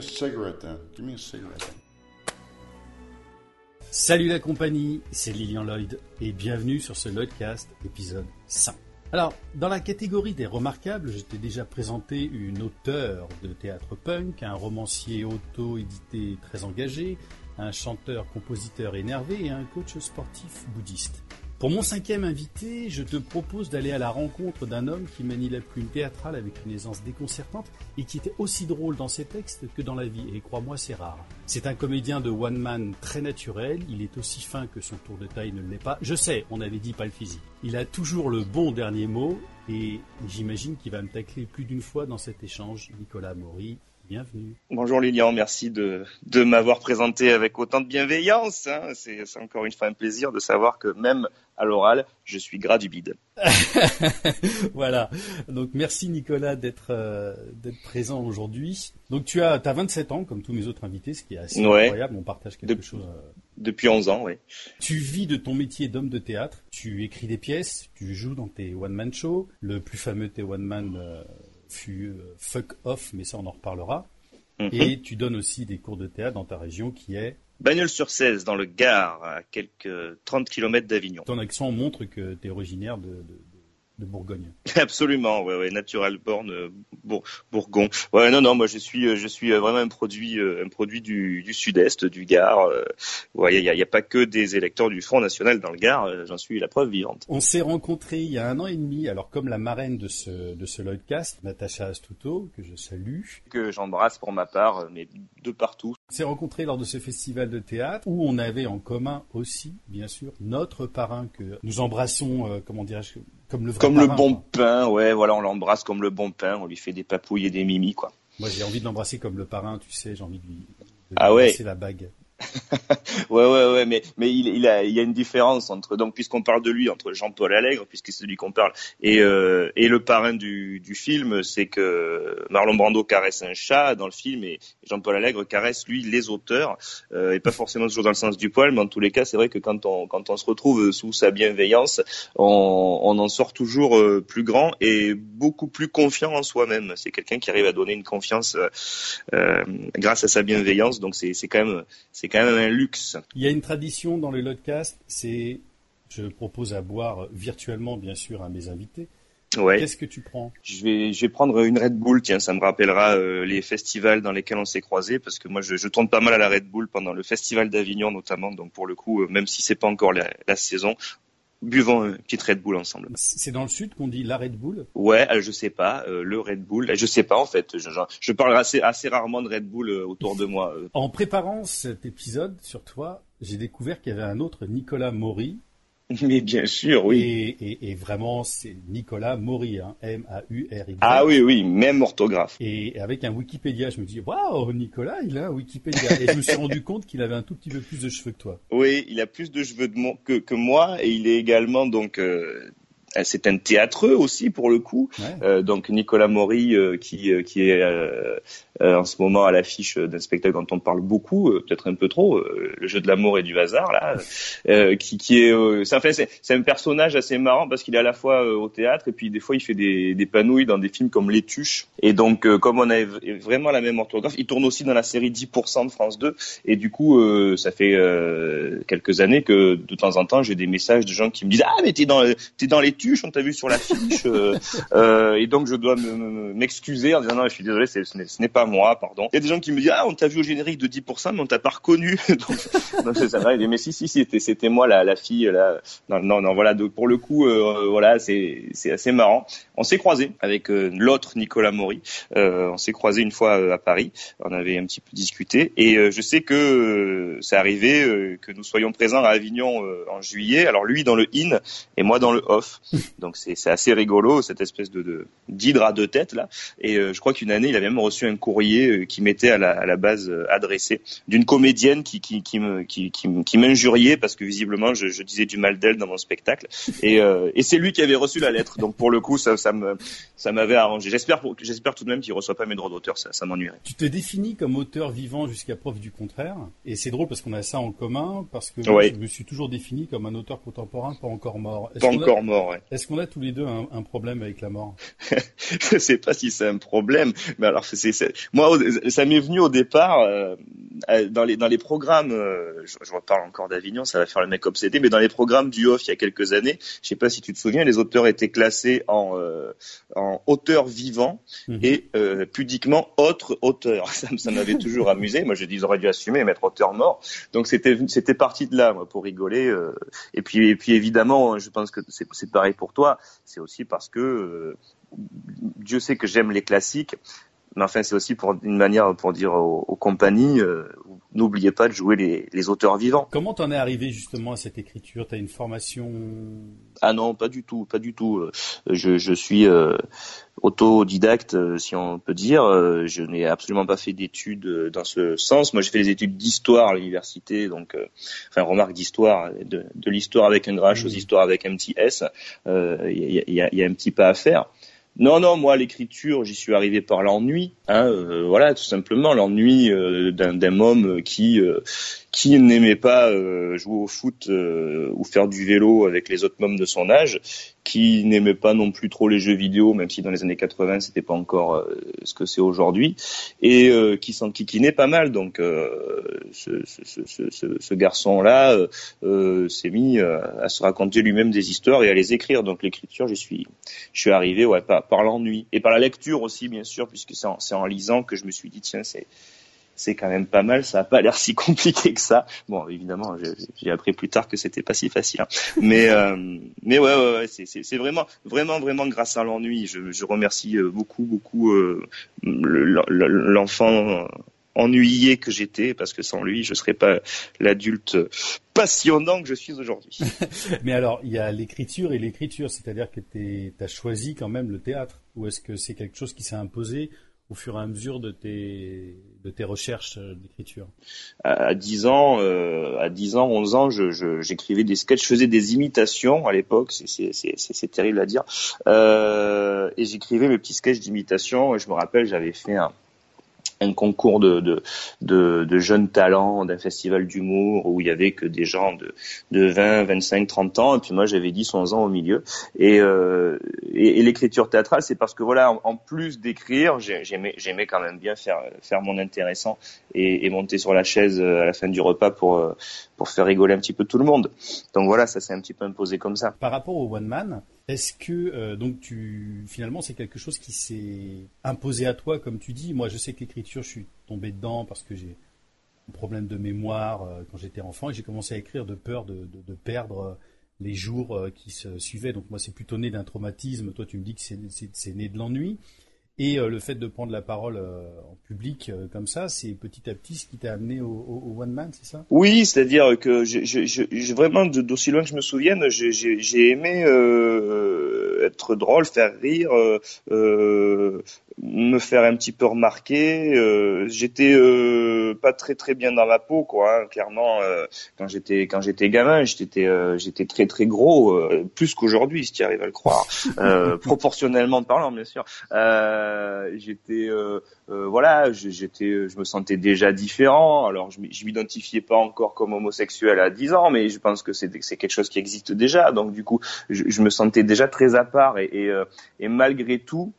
then. Salut la compagnie, c'est Lilian Lloyd et bienvenue sur ce Lloydcast épisode 5. Alors, dans la catégorie des remarquables, je t'ai déjà présenté une auteure de théâtre punk, un romancier auto-édité très engagé, un chanteur-compositeur énervé et un coach sportif bouddhiste. Pour mon cinquième invité, je te propose d'aller à la rencontre d'un homme qui manie la plume théâtrale avec une aisance déconcertante et qui était aussi drôle dans ses textes que dans la vie, et crois-moi, c'est rare. C'est un comédien de one man très naturel, il est aussi fin que son tour de taille ne l'est pas. Je sais, on avait dit pas le physique. Il a toujours le bon dernier mot, et j'imagine qu'il va me tacler plus d'une fois dans cet échange. Nicolas Maury, bienvenue. Bonjour Lilian, merci de, de m'avoir présenté avec autant de bienveillance. Hein. C'est encore une fois un plaisir de savoir que même à l'oral, je suis gras du bide. voilà. Donc merci Nicolas d'être euh, d'être présent aujourd'hui. Donc tu as as 27 ans comme tous mes autres invités, ce qui est assez Ouais. incroyable. On partage quelque De- chose. euh. Depuis 11 ans, oui. Tu vis de ton métier d'homme de théâtre. Tu écris des pièces. Tu joues dans tes one man shows. Le plus fameux de tes one man euh, fut euh, Fuck Off, mais ça on en reparlera. Mhm. Et tu donnes aussi des cours de théâtre dans ta région qui est. Bagnols-sur-Cèze, dans le Gard, à quelques 30 km d'Avignon. Ton accent montre que tu es originaire de, de, de- Bourgogne. Absolument, ouais, ouais, Natural Born, euh, Bour- Bourgon. Ouais, non, non, moi je suis, euh, je suis euh, vraiment un produit, un produit du, du Sud-Est, du Gard. ouais, il y a, pas que des électeurs du Front National dans le Gard. J'en suis la preuve vivante. On s'est rencontrés il y a un an et demi, alors comme la marraine de ce, de ce Lloydcast, Natacha Astuto, que je salue, Que j'embrasse pour ma part, mais de partout. On s'est rencontrés lors de ce festival de théâtre où on avait en commun aussi, bien sûr, notre parrain que nous embrassons, euh, comment dirais-je, comme le bon quoi. pain, ouais, voilà, on l'embrasse comme le bon pain. On lui fait des papouilles et des mimis, quoi. Moi, j'ai envie de l'embrasser comme le parrain, tu sais, j'ai envie de lui, de lui Ah ouais. la bague. Ouais, ouais, ouais, mais il, y a une différence entre donc puisqu'on parle de lui entre Jean-Paul Allègre puisque c'est lui qu'on parle et euh, le parrain du film, c'est que Marlon Brando caresse un chat dans le film et Jean-Paul Allègre caresse lui les auteurs euh, et pas forcément toujours dans le sens du poil, mais en tous les cas, c'est vrai que quand on se retrouve sous sa bienveillance, on en sort toujours euh, plus grand et beaucoup plus confiant en soi-même. C'est quelqu'un qui arrive à donner une confiance grâce à sa bienveillance, donc c'est quand même c'est quand même un luxe. Il y a une tradition dans le Lloydcast, c'est, je propose à boire virtuellement, bien sûr, à mes invités. Ouais. Qu'est-ce que tu prends? Je vais, je vais prendre une Red Bull, tiens, ça me rappellera euh, les festivals dans lesquels on s'est croisés, parce que moi je, je tourne pas mal à la Red Bull pendant le festival d'Avignon notamment, donc pour le coup, euh, même si c'est pas encore la, la saison, buvons une petite Red Bull ensemble. C'est dans le sud qu'on dit la Red Bull? Ouais, euh, je sais pas, euh, le Red Bull, je sais pas en fait, je, je, je parle assez, assez rarement de Red Bull euh, autour de moi. euh. En préparant cet épisode sur toi, j'ai découvert qu'il y avait un autre Nicolas Maury, Mais bien sûr, oui. Et, et, et vraiment, c'est Nicolas Maury, hein, M-A-U-R-Y. Ah oui, oui, même orthographe. Et avec un Wikipédia, je me dis, waouh, Nicolas, il a un Wikipédia. Et je me suis rendu compte qu'il avait un tout petit peu plus de cheveux que toi. Oui, il a plus de cheveux de mon- que, que moi et il est également donc euh, c'est un théâtreux aussi pour le coup. Ouais. Euh, donc Nicolas Maury euh, qui euh, qui est euh, euh, en ce moment à l'affiche d'un spectacle dont on parle beaucoup, euh, peut-être un peu trop, euh, le jeu de l'amour et du hasard là, euh, qui qui est euh, c'est enfin, c'est c'est un personnage assez marrant parce qu'il est à la fois euh, au théâtre et puis des fois il fait des des panouilles dans des films comme Les Tuches et donc euh, comme on a vraiment la même orthographe, il tourne aussi dans la série 10% de France 2 et du coup euh, ça fait euh, quelques années que de temps en temps j'ai des messages de gens qui me disent ah mais t'es dans t'es dans Les Tuches, on t'a vu sur l'affiche euh, euh, et donc je dois me- me- m'excuser en disant non je suis désolé ce n'est pas moi pardon. Il y a des gens qui me disent ah on t'a vu au générique de 10% mais on t'a pas reconnu donc, donc ça va mais si si c'était c'était moi la, la fille là non non non voilà donc pour le coup euh, voilà c'est c'est assez marrant. On s'est croisé avec euh, l'autre Nicolas Maury. Euh, on s'est croisé une fois à Paris. On avait un petit peu discuté et je sais que c'est arrivé que nous soyons présents à Avignon en juillet. Alors lui dans le in et moi dans le off. Donc c'est assez rigolo cette espèce de de- d'hydre à deux têtes là. Et euh, je crois qu'une année il a même reçu un courrier euh, qui m'était à la, à la base euh, adressé d'une comédienne qui qui qui me qui qui, m'injuriait parce que visiblement je, je disais du mal d'elle dans mon spectacle et euh, et c'est lui qui avait reçu la lettre. Donc pour le coup ça ça me ça m'avait arrangé. J'espère j'espère tout de même qu'il reçoit pas mes droits d'auteur. Ça ça m'ennuierait. Tu te définis comme auteur vivant jusqu'à preuve du contraire. Et c'est drôle parce qu'on a ça en commun, parce que Ouais. je me suis toujours défini comme un auteur contemporain pas encore mort. Pas a- encore mort. Ouais. Est-ce qu'on a tous les deux un, problème avec la mort Je sais pas si c'est un problème, mais alors c'est, moi ça m'est venu au départ euh, dans les dans les programmes. Euh, je, je, reparle encore d'Avignon, ça va faire le mec obsédé, mais dans les programmes du off il y a quelques années, je sais pas si tu te souviens, les auteurs étaient classés en euh, en auteurs vivants mhm. et pudiquement autres auteurs. Ça, ça m'avait toujours amusé. Moi je dis ils auraient dû assumer mettre auteur mort. Donc c'était c'était parti de là moi, pour rigoler. et puis et puis évidemment, je pense que c'est, c'est pareil pour toi. C'est aussi parce que euh, Dieu sait que j'aime les classiques, mais enfin c'est aussi pour une manière pour dire aux, compagnies euh, n'oubliez pas de jouer les, les auteurs vivants. Comment t'en es arrivé justement à cette écriture? T'as une formation? Ah non, pas du tout, pas du tout. Euh, je, je suis euh, autodidacte, si on peut dire. Je n'ai absolument pas fait d'études dans ce sens. Moi, j'ai fait des études d'histoire à l'université, donc, enfin, remarque d'histoire, de, de l'histoire avec un H aux histoires avec un petit S. Il y, y, a, y, a, un petit pas à faire. Non, non, moi l'écriture, j'y suis arrivé par l'ennui. Hein, euh, voilà, tout simplement l'ennui euh, d'un homme qui euh, qui n'aimait pas jouer au foot ou faire du vélo avec les autres mômes de son âge, qui n'aimait pas non plus trop les jeux vidéo, même si dans les années 80 c'était pas encore euh, ce que c'est aujourd'hui, et euh, qui s'en kikinait pas mal. Donc euh, ce, ce, ce, ce garçon-là s'est mis à se raconter lui-même des histoires et à les écrire. Donc l'écriture, j'y suis, je suis arrivé ouais par, par l'ennui et par la lecture aussi bien sûr, puisque c'est en, en lisant que je me suis dit tiens c'est c'est quand même pas mal. Ça a pas l'air si compliqué que ça. Bon, évidemment, j'ai appris plus tard que c'était pas si facile. Hein. Mais euh, mais ouais, ouais, ouais c'est vraiment vraiment vraiment grâce à l'ennui. Je, je, remercie euh, beaucoup beaucoup euh, l'enfant ennuyé que j'étais parce que sans lui, je serais pas l'adulte passionnant que je suis aujourd'hui. Mais alors, il y a l'écriture et l'écriture, c'est-à-dire que tu as choisi quand même le théâtre ou est-ce que c'est quelque chose qui s'est imposé au fur et à mesure de tes, de tes recherches euh, d'écriture À 10 ans, euh, à 10 ans, 11 ans, j'écrivais je, des sketchs, je faisais des imitations à l'époque, c'est terrible à dire, euh, et j'écrivais mes petits sketchs d'imitation. Je me rappelle, j'avais fait un, un concours de, de, jeunes talents d'un festival d'humour où il y avait que des gens de, de 20, 25, 30 ans. Et puis moi j'avais 10, 11 ans au milieu. Et, euh, et, l'écriture théâtrale c'est parce que voilà en, plus d'écrire j'aimais j'aimais quand même bien faire faire mon intéressant et, et, monter sur la chaise euh, à la fin du repas pour euh, pour faire rigoler un petit peu tout le monde donc voilà ça s'est un petit peu imposé comme ça par rapport au one man est-ce que euh, donc tu finalement c'est quelque chose qui s'est imposé à toi comme tu dis Moi je sais que l'écriture je suis tombé dedans parce que j'ai un problème de mémoire euh, quand j'étais enfant et j'ai commencé à écrire de peur de, de, perdre euh, les jours qui se suivaient. Donc moi c'est plutôt né d'un traumatisme. Toi tu me dis que c'est né de l'ennui. Et euh, le fait de prendre la parole euh, en public euh, comme ça, c'est petit à petit ce qui t'a amené au, au, one man, c'est ça? Oui, c'est-à-dire que j'ai vraiment d'aussi loin que je me souvienne, j'ai aimé être drôle, faire rire, me faire un petit peu remarquer. Euh, j'étais euh, pas très très bien dans ma peau, quoi. Hein, clairement, euh, quand j'étais quand j'étais gamin, j'étais j'étais très très gros, plus qu'aujourd'hui, si tu arrives à le croire, proportionnellement parlant, bien sûr. J'étais voilà, j'étais, je me sentais déjà différent. Alors, je, m'identifiais pas encore comme homosexuel à 10 ans, mais je pense que c'est quelque chose qui existe déjà. Donc, du coup, je, me sentais déjà très à part et malgré tout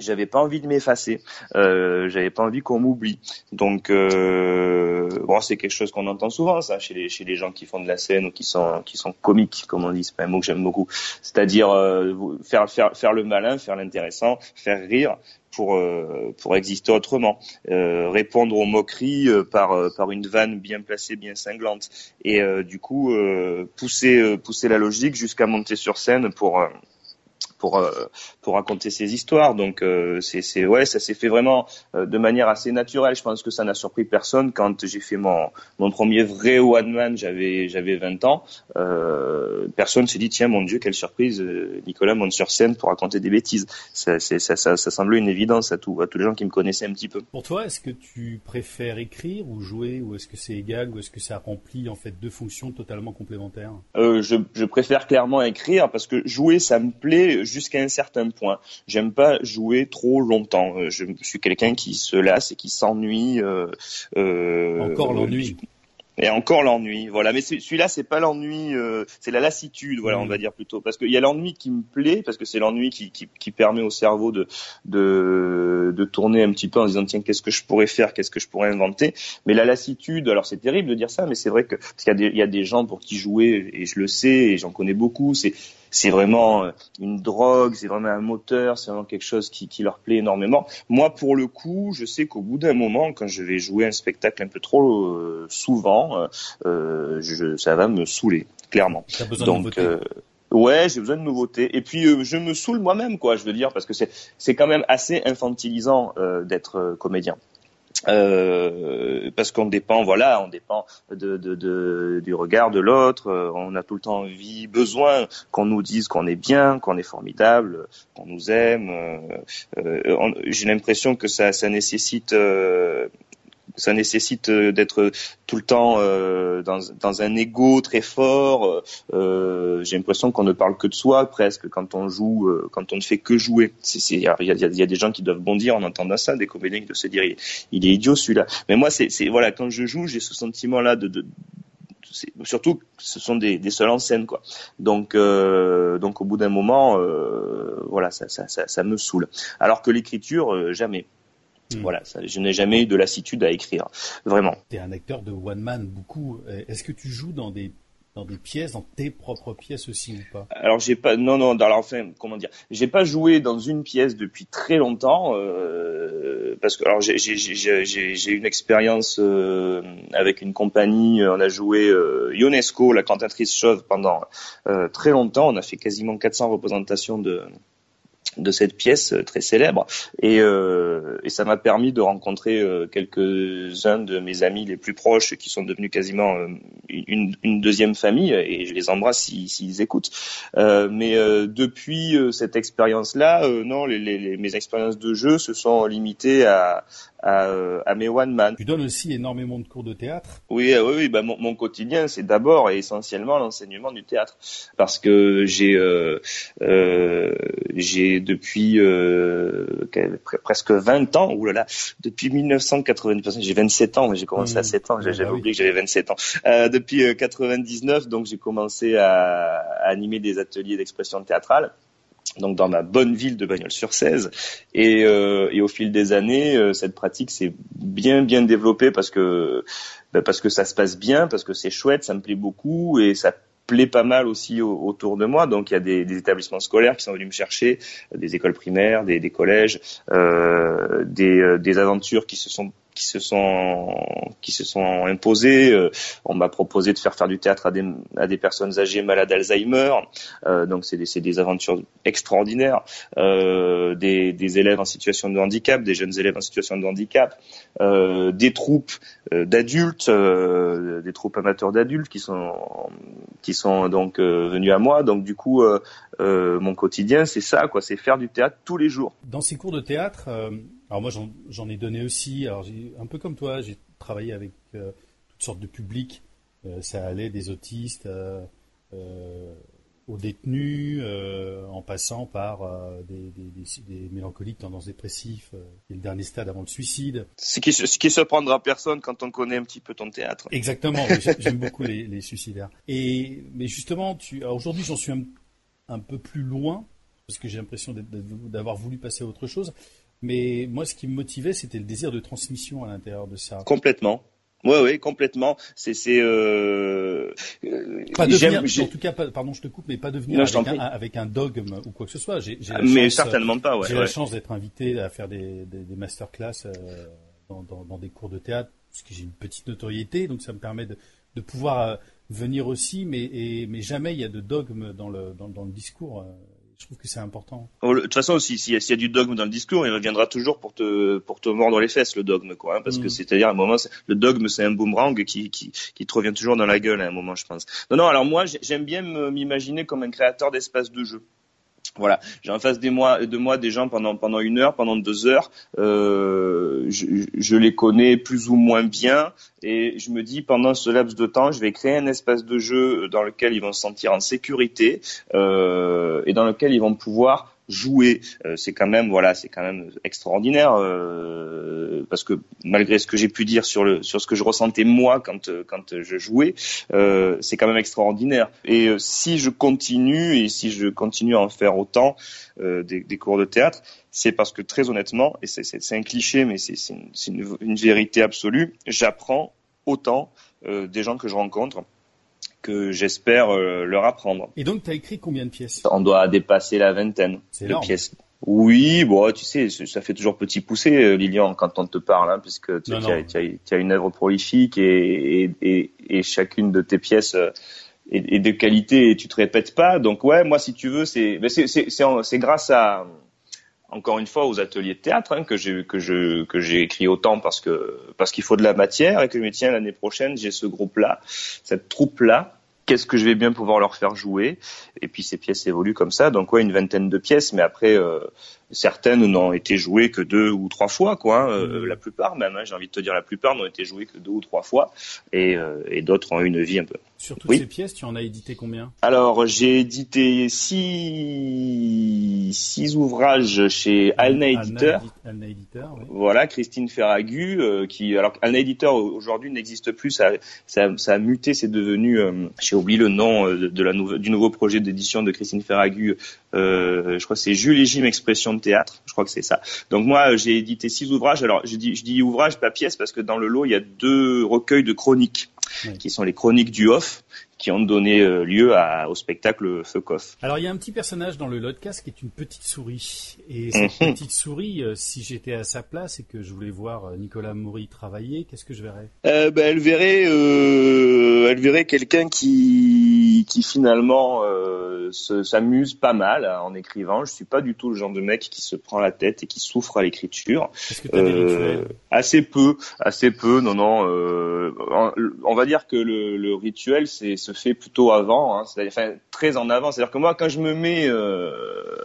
j'avais pas envie de m'effacer, euh, j'avais pas envie qu'on m'oublie. Donc euh, bon, c'est quelque chose qu'on entend souvent ça chez les chez les gens qui font de la scène ou qui sont qui sont comiques comme on dit, c'est pas un mot que j'aime beaucoup. C'est-à-dire euh, faire faire faire le malin, faire l'intéressant, faire rire pour euh, pour exister autrement, euh, répondre aux moqueries euh, par par une vanne bien placée, bien cinglante et du coup pousser pousser la logique jusqu'à monter sur scène pour pour euh, pour raconter ces histoires. Donc euh, c'est c'est ouais, ça s'est fait vraiment euh, de manière assez naturelle. Je pense que ça n'a surpris personne quand j'ai fait mon mon premier vrai one man. J'avais j'avais 20 ans. Euh, personne s'est dit tiens mon Dieu quelle surprise, Nicolas monte sur scène pour raconter des bêtises. Ça ça, ça ça, semblait une évidence à tout à tous les gens qui me connaissaient un petit peu. Pour toi, est-ce que tu préfères écrire ou jouer ou est-ce que c'est égal ou est-ce que ça remplit en fait deux fonctions totalement complémentaires? Je je préfère clairement écrire parce que jouer ça me plaît jusqu'à un certain point. J'aime pas jouer trop longtemps. Euh, je suis quelqu'un qui se lasse et qui s'ennuie. Euh, euh, Encore l'ennui. Et encore l'ennui, voilà. Mais celui-là, c'est pas l'ennui, euh, c'est la lassitude, voilà, on va dire plutôt, parce qu'il y a l'ennui qui me plaît, parce que c'est l'ennui qui, qui, qui, permet au cerveau de, de de tourner un petit peu en disant tiens, qu'est-ce que je pourrais faire, qu'est-ce que je pourrais inventer. Mais la lassitude, alors c'est terrible de dire ça, mais c'est vrai que parce qu'il y a des il y a des gens pour qui jouer, et je le sais, et j'en connais beaucoup, c'est c'est vraiment euh, une drogue, c'est vraiment un moteur, c'est vraiment quelque chose qui, qui, leur plaît énormément. Moi, pour le coup, je sais qu'au bout d'un moment, quand je vais jouer un spectacle un peu trop euh, souvent, euh, je, ça va me saouler, clairement. Donc, euh, Ouais, j'ai besoin de nouveautés. Et puis je me saoule moi-même, quoi. Je veux dire, parce que c'est c'est quand même assez infantilisant d'être comédien. Euh, parce qu'on dépend, voilà, on dépend de, de, de du regard de l'autre. Euh, on a tout le temps envie, besoin qu'on nous dise qu'on est bien, qu'on est formidable, qu'on nous aime. Euh, euh J'ai l'impression que ça, ça nécessite ça nécessite euh, d'être tout le temps euh, dans, dans, un ego très fort. Euh, J'ai l'impression qu'on ne parle que de soi presque quand on joue, euh, quand on ne fait que jouer. Il y a, y, a, y a, des gens qui doivent bondir en entendant ça, des comédiens qui doivent se dire il, est idiot celui-là. Mais moi, c'est voilà, quand je joue, j'ai ce sentiment-là de, de surtout ce sont des, des seuls en scène quoi donc euh, donc au bout d'un moment euh, voilà ça, ça, ça, ça, me saoule alors que l'écriture jamais Hmm. Voilà, je n'ai jamais eu de lassitude à écrire, vraiment. Tu es un acteur de one man beaucoup. Est-ce que tu joues dans des dans des pièces, dans tes propres pièces aussi ou pas? Alors j'ai pas, non non, alors enfin comment dire, j'ai pas joué dans une pièce depuis très longtemps euh, parce que alors j'ai j'ai une expérience euh, avec une compagnie, on a joué euh, Ionesco, la cantatrice chauve pendant euh, très longtemps, on a fait quasiment 400 représentations de de cette pièce euh, très célèbre. Et, euh, et ça m'a permis de rencontrer euh, quelques-uns de mes amis les plus proches qui sont devenus quasiment euh, une, une, deuxième famille et je les embrasse s'ils si, écoutent mais depuis cette expérience là non les, les, mes expériences de jeu se sont limitées à, à, à, mes one man. Tu donnes aussi énormément de cours de théâtre. Oui, oui, oui. Bah, mon, mon quotidien, c'est d'abord et essentiellement l'enseignement du théâtre, parce que j'ai euh, euh, j'ai depuis euh, presque 20 ans, oulala, depuis 1980, j'ai 27 ans, j'ai commencé à 7 mmh. ans, j'avais bah oublié que j'avais 27 ans. Euh, depuis 99, donc j'ai commencé à, à animer des ateliers d'expression théâtrale donc dans ma bonne ville de Bagnols-sur-Cèze. Et, euh, et, au fil des années, euh, cette pratique s'est bien bien développée parce que bah, parce que ça se passe bien, parce que c'est chouette, ça me plaît beaucoup et ça plaît pas mal aussi autour de moi. Donc il y a des, des, établissements scolaires qui sont venus me chercher, des écoles primaires, des, des collèges, euh, des, euh, des aventures qui se sont qui se sont qui se sont imposés. Euh, on m'a proposé de faire faire du théâtre à des, à des personnes âgées malades d'Alzheimer. Euh, donc c'est des, des aventures extraordinaires. Euh, des, des élèves en situation de handicap, des jeunes élèves en situation de handicap, euh, des troupes euh, d'adultes, des troupes amateurs d'adultes qui sont qui sont donc venus à moi. Donc du coup, mon quotidien c'est ça quoi, c'est faire du théâtre tous les jours. Dans ces cours de théâtre alors moi, j'en ai donné aussi. Alors un peu comme toi, j'ai travaillé avec euh, toutes sortes de publics. Euh, ça allait des autistes euh, aux détenus, en passant par des, des, des, mélancoliques, tendances dépressifs, et le dernier stade avant le suicide. Ce qui, ce qui se prendra personne quand on connaît un petit peu ton théâtre. Exactement. J'aime beaucoup les, les, suicidaires. Et mais justement, tu, aujourd'hui, j'en suis un, un peu plus loin parce que j'ai l'impression d'avoir voulu passer à autre chose. Mais moi, ce qui me motivait, c'était le désir de transmission à l'intérieur de ça. Complètement. Oui, oui, complètement. C'est, c'est. Euh... Pas devenir, en tout cas, pardon, je te coupe, mais pas devenir avec, un, avec, un, dogme ou quoi que ce soit. J'ai, j'ai mais chance, certainement pas. Ouais, j'ai la chance d'être invité à faire des, des, des masterclass euh, dans, dans, dans, des cours de théâtre, parce que j'ai une petite notoriété, donc ça me permet de, de pouvoir euh, venir aussi, mais, et, mais jamais il y a de dogme dans le, dans, dans le discours. Je trouve que c'est important. Oh, de toute façon, s'il y, a du dogme dans le discours, il reviendra toujours pour te pour te mordre les fesses le dogme, quoi. Hein, parce que mm. c'est-à-dire à un moment, le dogme c'est un boomerang qui, qui qui te revient toujours dans la gueule à un moment, je pense. Non, non. Alors moi, j'aime bien m'imaginer comme un créateur d'espace de jeu. Voilà, j'ai en face des mois, de moi des gens pendant pendant une heure, pendant deux heures. Euh, je, je, les connais plus ou moins bien et je me dis pendant ce laps de temps, je vais créer un espace de jeu dans lequel ils vont se sentir en sécurité euh, et dans lequel ils vont pouvoir jouer, c'est quand même voilà, c'est quand même extraordinaire parce que malgré ce que j'ai pu dire sur le sur ce que je ressentais moi quand quand je jouais, c'est quand même extraordinaire. Et si je continue et si je continue à en faire autant des, cours de théâtre, c'est parce que très honnêtement, et c'est un cliché, mais c'est une, une, vérité absolue, j'apprends autant euh, des gens que je rencontre que j'espère euh, leur apprendre. Et donc, tu as écrit combien de pièces? On doit dépasser la vingtaine de pièces. Oui, bon, tu sais, ça fait toujours petit pousser, euh, Lilian, quand on te parle, hein, puisque tu, as, une œuvre prolifique et, et, et, chacune de tes pièces est, de qualité et tu te répètes pas. Donc ouais, moi, si tu veux, c'est c'est grâce à encore une fois aux ateliers de théâtre hein, que j'ai que je que j'ai écrit autant parce que parce qu'il faut de la matière et que je me tiens l'année prochaine j'ai ce groupe là cette troupe là qu'est-ce que je vais bien pouvoir leur faire jouer? Et puis ces pièces évoluent comme ça donc ouais une vingtaine de pièces mais après euh, certaines n'ont été jouées que deux ou trois fois, quoi. Hein. Euh, la plupart même, hein, j'ai envie de te dire, la plupart n'ont été jouées que deux ou trois fois, et, euh, et d'autres ont eu une vie un peu. Sur toutes ces pièces, tu en as édité combien? Alors, j'ai édité six, six ouvrages chez Alna Éditeur. Alna Éditeur, oui. Voilà, Christine Ferragu, euh, qui, alors Alna Éditeur aujourd'hui n'existe plus, ça, ça, ça, a muté, c'est devenu, j'ai oublié le nom de, la du nouveau projet d'édition de Christine Ferragu. je crois que c'est Jules et Jim Expression théâtre, je crois que c'est ça. Donc moi, j'ai édité six ouvrages. Alors je dis, je dis ouvrage, pas pièce, parce que dans le lot, il y a deux recueils de chroniques, qui sont les chroniques du off, qui ont donné euh, lieu à, au spectacle Feucoff. Alors il y a un petit personnage dans le Lodcast qui est une petite souris. Et cette mhm. petite souris, euh, si j'étais à sa place et que je voulais voir euh, Nicolas Maury travailler, qu'est-ce que je verrais? Euh, ben, Elle verrait, euh, elle verrait quelqu'un qui, qui finalement s'amuse pas mal en écrivant. Je suis pas du tout le genre de mec qui se prend la tête et qui souffre à l'écriture. Rituels? Assez peu, assez peu. Non, non. on va dire que le, le rituel, c'est fait plutôt avant, hein, c'est enfin très en avant. C'est-à-dire que moi, quand je me mets euh,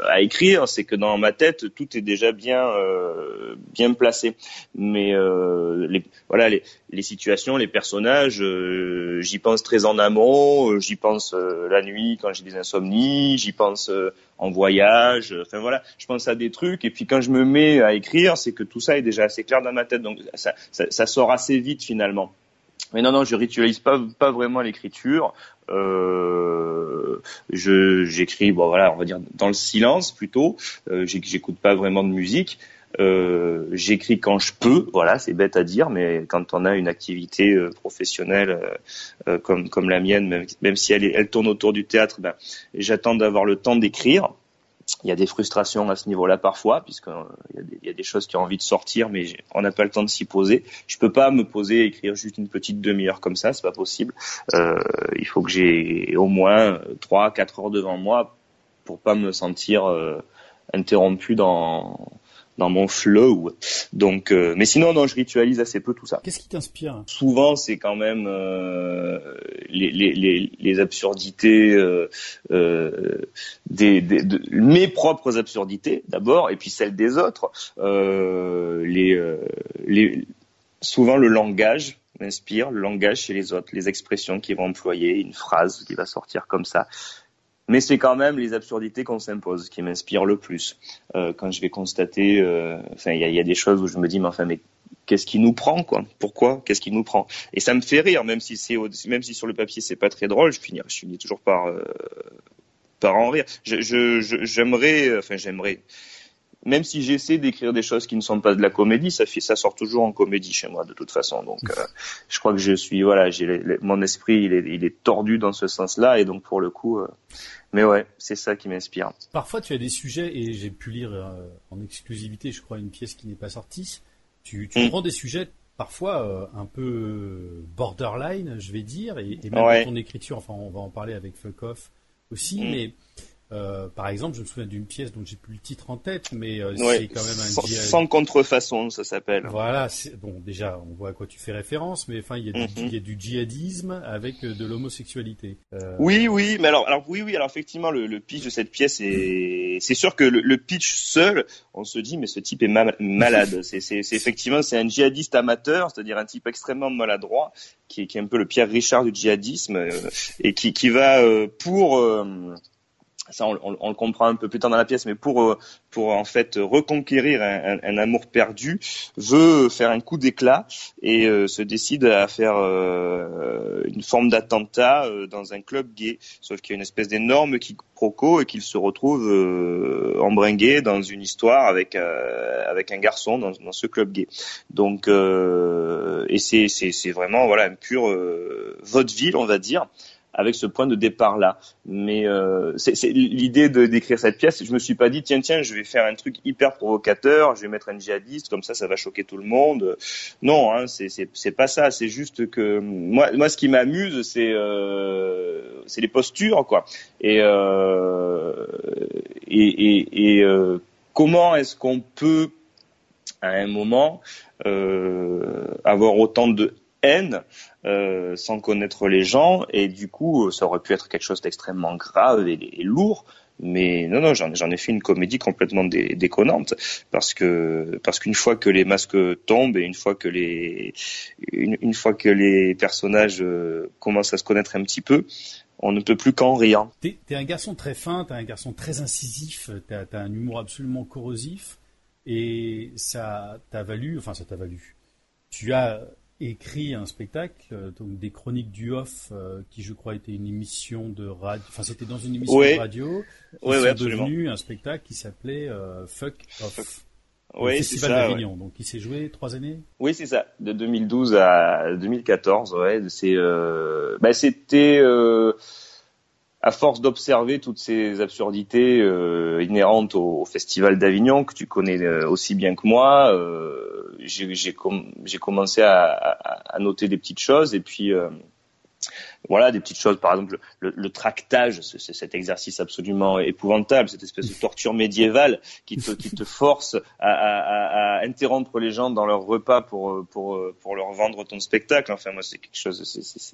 à écrire, c'est que dans ma tête tout est déjà bien euh, bien placé. Mais euh, les, voilà, les, les, situations, les personnages, euh, j'y pense très en amont. Euh, j'y pense la nuit quand j'ai des insomnies. J'y pense en voyage. Enfin voilà, je pense à des trucs. Et puis quand je me mets à écrire, c'est que tout ça est déjà assez clair dans ma tête. Donc ça, sort assez vite finalement. Mais non, non, je ritualise pas, vraiment l'écriture. Euh, j'écris, bon voilà, on va dire dans le silence plutôt. Euh, J'écoute pas vraiment de musique. Euh, j'écris quand je peux, voilà, c'est bête à dire, mais quand on a une activité euh, professionnelle euh, comme comme la mienne, même, même si elle, tourne autour du théâtre, ben, j'attends d'avoir le temps d'écrire il y a des frustrations à ce niveau-là parfois, puisqu'il y, y a des choses qui ont envie de sortir, mais on n'a pas le temps de s'y poser. Je peux pas me poser et écrire juste une petite demi-heure comme ça, c'est pas possible. Il faut que j'ai au moins trois, quatre heures devant moi pour pas me sentir interrompu dans dans mon flow. Donc, euh, mais sinon, non, je ritualise assez peu tout ça. Qu'est-ce qui t'inspire? Souvent, c'est quand même euh, les, les, les, les, absurdités, euh, euh des, des de, mes propres absurdités d'abord, et puis celles des autres. Euh, les, les, souvent, le langage m'inspire, le langage chez les autres, les expressions qu'ils vont employer, une phrase qui va sortir comme ça mais c'est quand même les absurdités qu'on s'impose qui m'inspirent le plus. Euh, quand je vais constater, euh, enfin, il y a, y a, des choses où je me dis, mais enfin, mais qu'est-ce qui nous prend, quoi? Pourquoi? Qu'est-ce qui nous prend? Et ça me fait rire, même si c'est, même si sur le papier c'est pas très drôle, je finis, je finis toujours par, euh, par en rire. Je, je, j'aimerais, enfin, j'aimerais même si j'essaie d'écrire des choses qui ne sont pas de la comédie, ça fait, ça sort toujours en comédie chez moi de toute façon. Donc, euh, je crois que je suis, voilà, j'ai mon esprit, il est, il est tordu dans ce sens-là, et donc pour le coup, euh, mais ouais, c'est ça qui m'inspire. Parfois, tu as des sujets, et j'ai pu lire euh, en exclusivité, je crois, une pièce qui n'est pas sortie. Tu, tu mm. prends des sujets parfois un peu borderline, je vais dire, et, et même dans ton écriture. Enfin, on va en parler avec Fulkoff aussi, mm. mais euh, par exemple, je me souviens d'une pièce dont j'ai plus le titre en tête, mais euh, c'est quand même un sans, sans contrefaçon, ça s'appelle. Voilà, bon déjà, on voit à quoi tu fais référence, mais enfin, il y, a du, mhm. du djihadisme avec euh, de l'homosexualité. Euh... Oui, oui, mais alors, alors oui, oui, alors effectivement, le, le pitch de cette pièce est, c'est sûr que le, le, pitch seul, on se dit, mais ce type est malade. c'est, c'est, effectivement, c'est un djihadiste amateur, c'est-à-dire un type extrêmement maladroit, qui est, qui est un peu le Pierre Richard du djihadisme, et qui, qui va pour ça on, on, le comprend un peu plus tard dans la pièce, mais pour euh, pour en fait reconquérir un, un, amour perdu, veut faire un coup d'éclat et euh, se décide à faire euh, une forme d'attentat dans un club gay. Sauf qu'il y a une espèce d'énorme quiproquo et qu'il se retrouve embringué dans une histoire avec avec un garçon dans, dans ce club gay. Donc et c'est c'est c'est vraiment voilà un pur vaudeville on va dire avec ce point de départ là. Mais euh, c'est l'idée de d'écrire cette pièce. Je me suis pas dit tiens tiens je vais faire un truc hyper provocateur, je vais mettre un djihadiste comme ça ça va choquer tout le monde. Non hein, c'est pas ça. C'est juste que moi moi ce qui m'amuse c'est euh, c'est les postures quoi. Et euh, et comment est-ce qu'on peut à un moment avoir autant de haine euh, sans connaître les gens et du coup ça aurait pu être quelque chose d'extrêmement grave et, lourd mais non non j'en ai fait une comédie complètement déconnante parce que parce qu'une fois que les masques tombent et une fois que les une, fois que les personnages euh, commencent à se connaître un petit peu on ne peut plus qu'en rire. T'es es un garçon très fin, t'es un garçon très incisif, t'as as un humour absolument corrosif et ça t'a valu, enfin ça t'a valu. Tu as écrit un spectacle, euh, donc des chroniques du off, euh, qui je crois était une émission de radio. Enfin, c'était dans une émission de radio. Qui ouais, devenu un spectacle qui s'appelait euh, Fuck Off. Oui, c'est ça. d'Avignon. Donc, il s'est joué trois années? Oui, c'est ça. De 2012 à 2014, ouais. C'est, bah, c'était à force d'observer toutes ces absurdités euh, inhérentes au, Festival d'Avignon que tu connais euh, aussi bien que moi, euh, j'ai commencé à, à, noter des petites choses. Et puis voilà, des petites choses, par exemple le, le tractage, c'est cet exercice absolument épouvantable, cette espèce de torture médiévale qui te, qui te force à, à, à, interrompre les gens dans leur repas pour, pour, pour leur vendre ton spectacle. Enfin, moi, c'est quelque chose,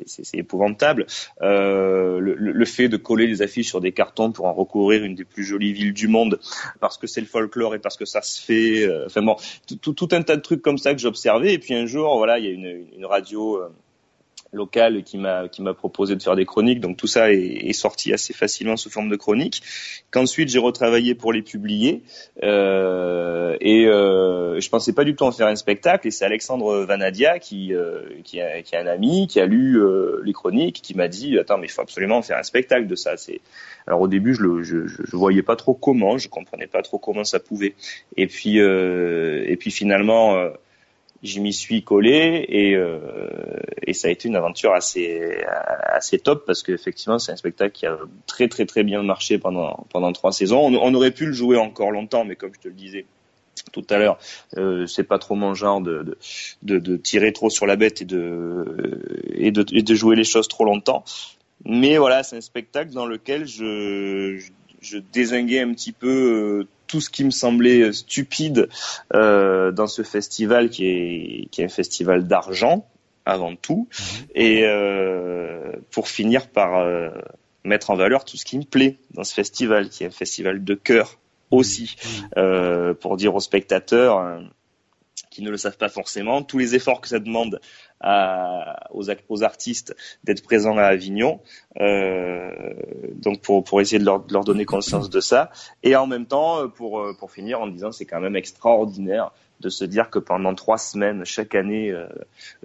c'est épouvantable. Euh, le, le, fait de coller des affiches sur des cartons pour en recouvrir une des plus jolies villes du monde, parce que c'est le folklore et parce que ça se fait. Euh, enfin bon, tout, tout, un tas de trucs comme ça que j'observais. Et puis un jour, voilà, il y a une, une radio. Euh, local qui m'a qui m'a proposé de faire des chroniques. Donc tout ça est, est, sorti assez facilement sous forme de chroniques. Qu'ensuite j'ai retravaillé pour les publier. Euh, et euh, je pensais pas du tout en faire un spectacle. Et c'est Alexandre Vanadia qui euh, qui, a, qui a un ami qui a lu euh, les chroniques, qui m'a dit attends mais il faut absolument faire un spectacle de ça. C'est alors au début je le je, je, voyais pas trop comment, je comprenais pas trop comment ça pouvait. Et puis euh, et puis finalement j'y m'y suis collé et, euh, et ça a été une aventure assez assez top parce qu'effectivement c'est un spectacle qui a très très très bien marché pendant pendant trois saisons. On, aurait pu le jouer encore longtemps, mais comme je te le disais tout à l'heure, euh, c'est pas trop mon genre de, de, de, tirer trop sur la bête et de, et de et de jouer les choses trop longtemps. Mais voilà, c'est un spectacle dans lequel je, je, je désinguais un petit peu euh, tout ce qui me semblait stupide euh, dans ce festival qui est, qui est un festival d'argent avant tout, mhm. et euh, pour finir par euh, mettre en valeur tout ce qui me plaît dans ce festival, qui est un festival de cœur aussi, mhm. euh, pour dire aux spectateurs qui ne le savent pas forcément, tous les efforts que ça demande aux, artistes d'être présents à Avignon, euh, donc pour, pour essayer de leur, donner conscience de ça, et en même temps pour, pour finir en disant c'est quand même extraordinaire de se dire que pendant trois semaines chaque année euh,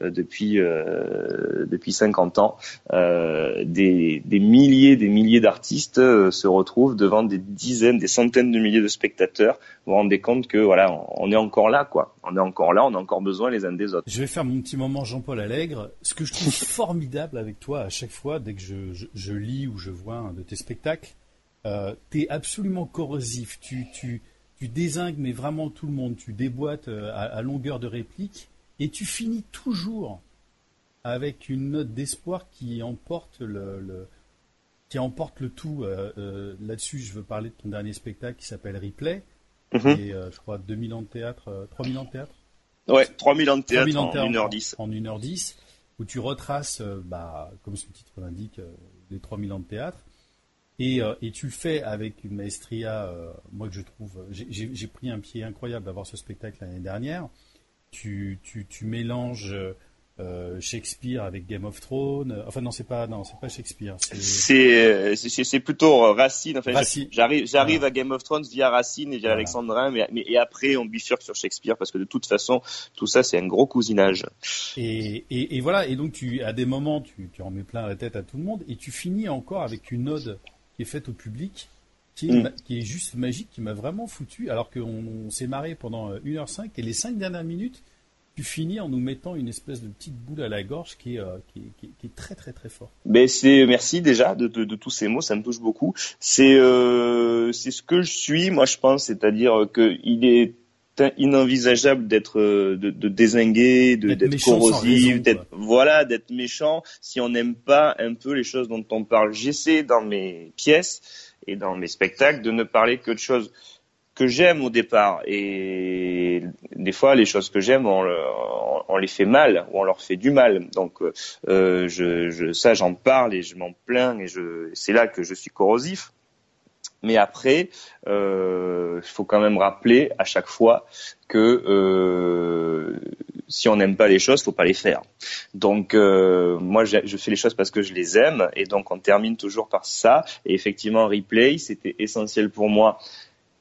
euh depuis euh, depuis 50 ans, euh, des, des, milliers des milliers d'artistes euh, se retrouvent devant des dizaines, des centaines de milliers de spectateurs. Vous vous rendez compte que voilà, on est encore là, quoi. On est encore là, on a encore besoin les uns des autres. Je vais faire mon petit moment Jean-Paul Allègre. Ce que je trouve formidable avec toi à chaque fois, dès que je, je, je lis ou je vois un de tes spectacles, euh, t'es absolument corrosif. Tu, tu, tu désingues mais vraiment tout le monde, tu déboîtes euh, à, longueur de réplique, et tu finis toujours avec une note d'espoir qui emporte le, qui emporte le tout. Euh, euh, là-dessus, je veux parler de ton dernier spectacle qui s'appelle Replay, mhm. et je crois 2000 ans de théâtre, 3000 ans de théâtre. Ouais, 3000 ans de théâtre en, 1h10. En, 1h10, où tu retraces, bah, comme son titre l'indique, les 3000 ans de théâtre. Et, euh, et, tu le fais avec une maestria, euh, moi que je trouve, j'ai pris un pied incroyable d'avoir ce spectacle l'année dernière. Tu, tu, tu, mélanges euh, Shakespeare avec Game of Thrones. Enfin non, c'est pas non, c'est pas Shakespeare. C'est c'est plutôt Racine. Enfin, j'arrive j'arrive à Game of Thrones via Racine et via Alexandrin, mais, mais et après on bifurque sur Shakespeare parce que de toute façon tout ça c'est un gros cousinage. Et, et, et voilà et donc tu à des moments tu tu en mets plein la tête à tout le monde et tu finis encore avec une ode qui est faite au public. Qui est, mm. qui est juste magique, qui m'a vraiment foutu, alors qu'on s'est marré pendant 1h05 et les 5 dernières minutes, tu finis en nous mettant une espèce de petite boule à la gorge qui est, euh, qui, est, qui, est, très très très fort. Mais c'est merci déjà de, de, de, tous ces mots, ça me touche beaucoup. C'est euh, c'est ce que je suis, moi je pense, c'est-à-dire que il est inenvisageable d'être de, de désinguer, de d'être corrosif, d'être voilà, d'être méchant si on n'aime pas un peu les choses dont on parle. J'essaie dans mes pièces et dans mes spectacles de ne parler que de choses que j'aime au départ. Et des fois, les choses que j'aime, on, les fait mal ou on leur fait du mal. Donc, euh, je, je, ça, j'en parle et je m'en plains et c'est là que je suis corrosif. Mais après, euh, il faut quand même rappeler à chaque fois que euh, si on n'aime pas les choses, faut pas les faire. Donc euh, moi, je, fais les choses parce que je les aime, et donc on termine toujours par ça. Et effectivement, replay, c'était essentiel pour moi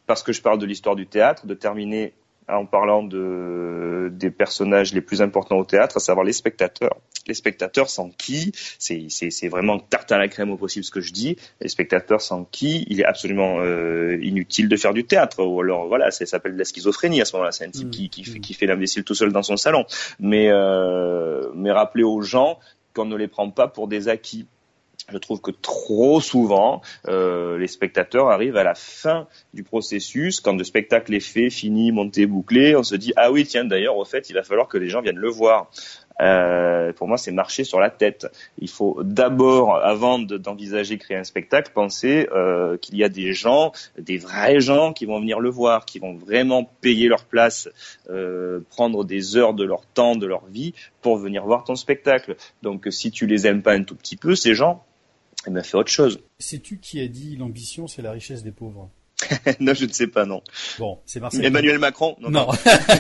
parce que je parle de l'histoire du théâtre, de terminer en parlant de, des personnages les plus importants au théâtre, à savoir les spectateurs. Les spectateurs sans qui, c'est vraiment tarte à la crème au possible ce que je dis, les spectateurs sans qui il est absolument euh, inutile de faire du théâtre. Ou alors voilà, ça s'appelle de la schizophrénie à ce moment-là, c'est un type mmh. qui, qui, fait, qui fait l'imbécile tout seul dans son salon. Mais, euh, mais rappeler aux gens qu'on ne les prend pas pour des acquis je trouve que trop souvent, euh, les spectateurs arrivent à la fin du processus, quand le spectacle est fait, fini, monté, bouclé, on se dit ah oui tiens d'ailleurs au fait il va falloir que les gens viennent le voir. Euh, pour moi, c'est marcher sur la tête. Il faut d'abord, avant d'envisager créer un spectacle, penser euh, qu'il y a des gens, des vrais gens qui vont venir le voir, qui vont vraiment payer leur place, euh, prendre des heures de leur temps, de leur vie pour venir voir ton spectacle. Donc, si tu les aimes pas un tout petit peu, ces gens, eh ben, fais autre chose. Sais-tu qui a dit l'ambition, c'est la richesse des pauvres? non, je ne sais pas, non. Bon, c'est Marcel. Emmanuel Macron Non.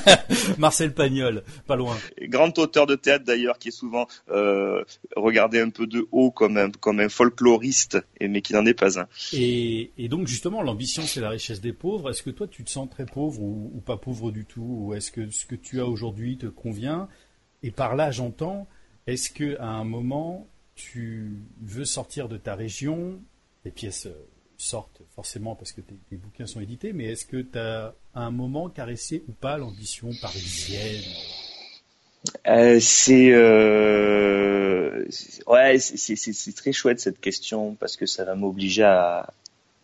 Marcel Pagnol, pas loin. Grand auteur de théâtre d'ailleurs, qui est souvent euh, regardé un peu de haut comme un comme un folkloriste, mais qui n'en est pas un. Et, et donc justement, l'ambition, c'est la richesse des pauvres. Est-ce que toi, tu te sens très pauvre ou, ou pas pauvre du tout, ou est-ce que ce que tu as aujourd'hui te convient? Et par là, j'entends, est-ce que à un moment, tu veux sortir de ta région, les pièces euh, sortent forcément parce que tes, bouquins sont édités, mais est-ce que tu as à un moment caressé ou pas l'ambition parisienne? Euh, c'est euh, ouais, c'est très chouette cette question parce que ça va m'obliger à,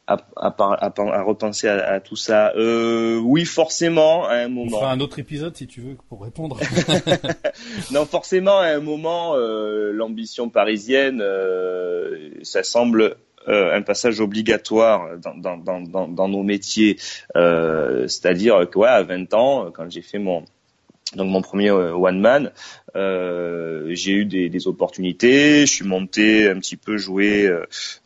à, à, repenser à, tout ça. Euh, oui, forcément, à un moment. On fera un autre épisode si tu veux pour répondre. non, forcément, à un moment, l'ambition parisienne, ça semble euh, un passage obligatoire dans, nos métiers. Euh, c'est-à-dire que ouais, à 20 ans, quand j'ai fait mon donc mon premier euh, one man, j'ai eu des, opportunités. Je suis monté un petit peu jouer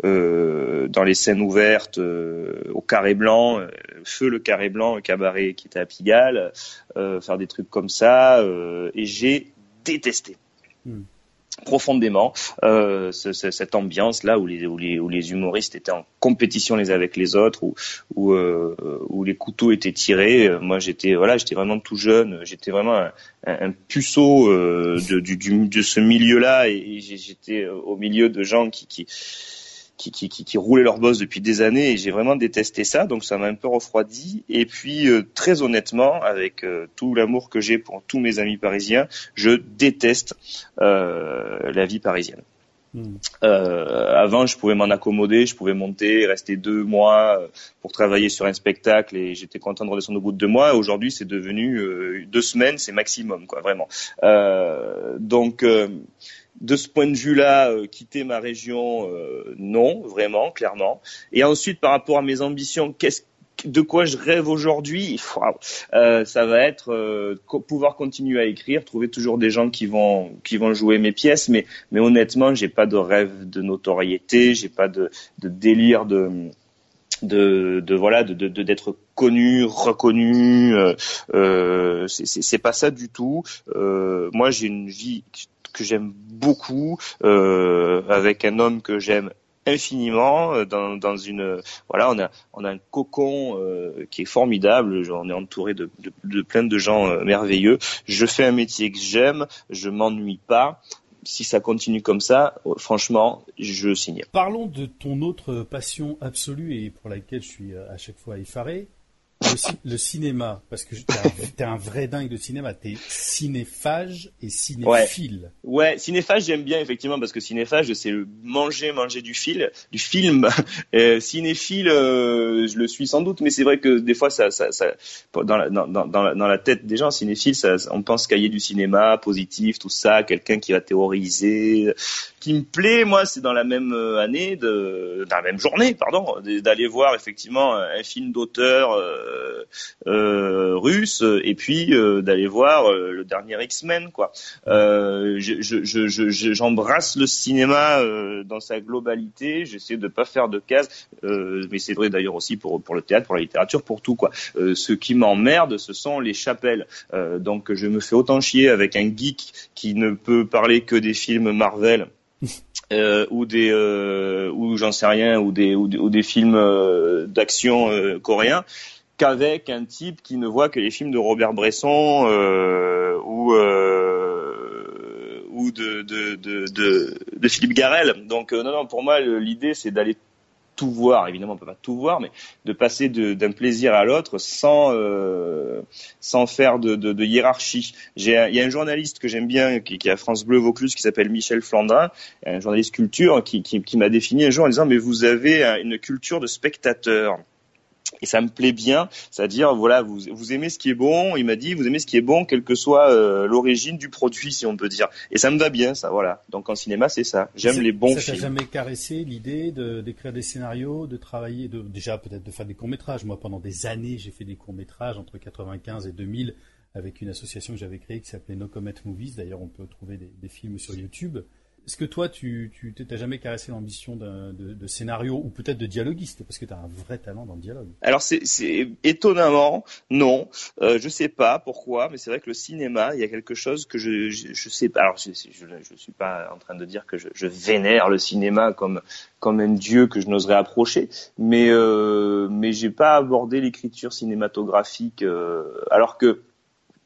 dans les scènes ouvertes au Carré Blanc, feu le Carré Blanc, le cabaret qui était à Pigalle, faire des trucs comme ça, et j'ai détesté. Hmm profondément euh, cette ambiance là où les, où les, où les humoristes étaient en compétition les avec les autres où où, euh, où les couteaux étaient tirés. Moi j'étais voilà j'étais vraiment tout jeune. J'étais vraiment un, puceau euh, de, de ce milieu là et, j'étais au milieu de gens qui qui, roulaient leur boss depuis des années et j'ai vraiment détesté ça, donc ça m'a un peu refroidi. Et puis euh, très honnêtement, avec euh, tout l'amour que j'ai pour tous mes amis parisiens, je déteste euh, la vie parisienne. Hmm. avant, je pouvais m'en accommoder, je pouvais monter, rester deux mois pour travailler sur un spectacle et j'étais content de redescendre au bout de deux mois. Aujourd'hui, c'est devenu deux semaines, c'est maximum, quoi, vraiment. donc de ce point de vue-là, euh, quitter ma région, euh, non, vraiment, clairement. Et ensuite, par rapport à mes ambitions, qu'est-ce de quoi je rêve aujourd'hui, euh, ça va être euh, pouvoir continuer à écrire, trouver toujours des gens qui vont jouer mes pièces, mais mais honnêtement, j'ai pas de rêve de notoriété, j'ai pas de, délire de voilà d'être connu reconnu euh, c'est pas ça du tout. Moi j'ai une vie que j'aime beaucoup, avec un homme que j'aime infiniment euh, dans, dans une voilà on a on a un cocon euh, qui est formidable. On est entouré de, de, de plein de gens euh, merveilleux. Je fais un métier que j'aime je m'ennuie pas. Si ça continue comme ça, franchement, je signe. Parlons de ton autre passion absolue et pour laquelle je suis à chaque fois effaré, le, cinéma, parce que t'es un, un, vrai dingue de cinéma, t'es cinéphage et cinéphile. Ouais, ouais cinéphage j'aime bien effectivement parce que cinéphage c'est manger, manger du fil, du film. Euh, cinéphile, euh, je le suis sans doute, mais c'est vrai que des fois ça, ça, ça dans, la, tête des gens, cinéphile, on pense qu'il y a du cinéma positif, tout ça, quelqu'un qui va théoriser. Qui me plaît, moi, c'est dans la même euh, année, de, dans la même journée, pardon, d'aller voir effectivement un film d'auteur. Euh, euh, euh, russe et puis euh, d'aller voir le dernier X-Men quoi. J'embrasse je, je, le cinéma dans sa globalité. J'essaie de pas faire de cases, mais c'est vrai d'ailleurs aussi pour pour le théâtre, pour la littérature, pour tout quoi. ce qui m'emmerde, ce sont les chapelles. donc je me fais autant chier avec un geek qui ne peut parler que des films Marvel. Euh, ou des euh, ou j'en sais rien ou des ou des, films euh, d'action coréens qu'avec un type qui ne voit que les films de Robert Bresson ou ou de de, de, de, de, Philippe Garel. Donc non non pour moi l'idée c'est d'aller tout voir. Évidemment on peut pas tout voir, mais de passer d'un plaisir à l'autre sans euh, sans faire de, de, de hiérarchie. Il y a un journaliste que j'aime bien qui, qui est à France Bleu Vaucluse qui s'appelle Michel Flandrin, un journaliste culture qui, qui, qui m'a défini un jour en disant mais vous avez une culture de spectateur et ça me plaît bien, c'est-à-dire voilà, vous, vous aimez ce qui est bon. Il m'a dit, vous aimez ce qui est bon, quelle que soit euh, l'origine du produit, si on peut dire. Et ça me va bien, ça, voilà. Donc en cinéma, c'est ça. J'aime les bons ça films. Ça t'a jamais caressé l'idée de d'écrire des scénarios, de travailler, de déjà peut-être de faire des courts métrages. Moi, pendant des années, j'ai fait des courts métrages entre 95 et 2000 avec une association que j'avais créée qui s'appelait No Comet Movies. D'ailleurs, on peut trouver des, des films sur YouTube. Est-ce que toi, tu tu t'as jamais caressé l'ambition de, de, scénario ou peut-être de dialoguiste? Parce que tu as un vrai talent dans le dialogue. Alors c'est étonnamment non, euh, je sais pas pourquoi, mais c'est vrai que le cinéma, il y a quelque chose que je je, sais pas. Alors je, je, je suis pas en train de dire que je, je vénère le cinéma comme comme un dieu que je n'oserais approcher, mais euh, mais j'ai pas abordé l'écriture cinématographique euh, alors que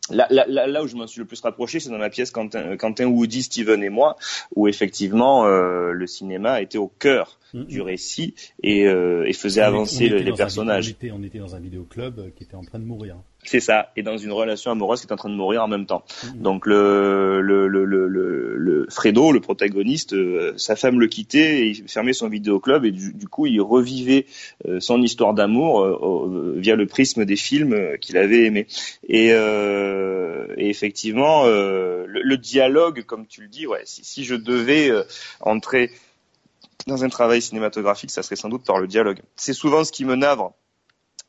Là, là, là, où je m'en suis le plus rapproché, c'est dans ma pièce Quentin, Quentin Woody, Steven et moi, où effectivement euh, le cinéma était au cœur mm-hmm. du récit et, euh, et faisait avancer les personnages. on, était, on était dans un vidéoclub qui était en train de mourir. C'est ça, et dans une relation amoureuse qui est en train de mourir en même temps. Mhm. Donc le, le, le, le, le, Fredo, le protagoniste, euh, sa femme le quittait, et il fermait son vidéoclub et du, coup il revivait euh, son histoire d'amour euh, via le prisme des films qu'il avait aimés. Et, et effectivement, le, dialogue, comme tu le dis, ouais, si, si je devais entrer dans un travail cinématographique, ça serait sans doute par le dialogue. C'est souvent ce qui me navre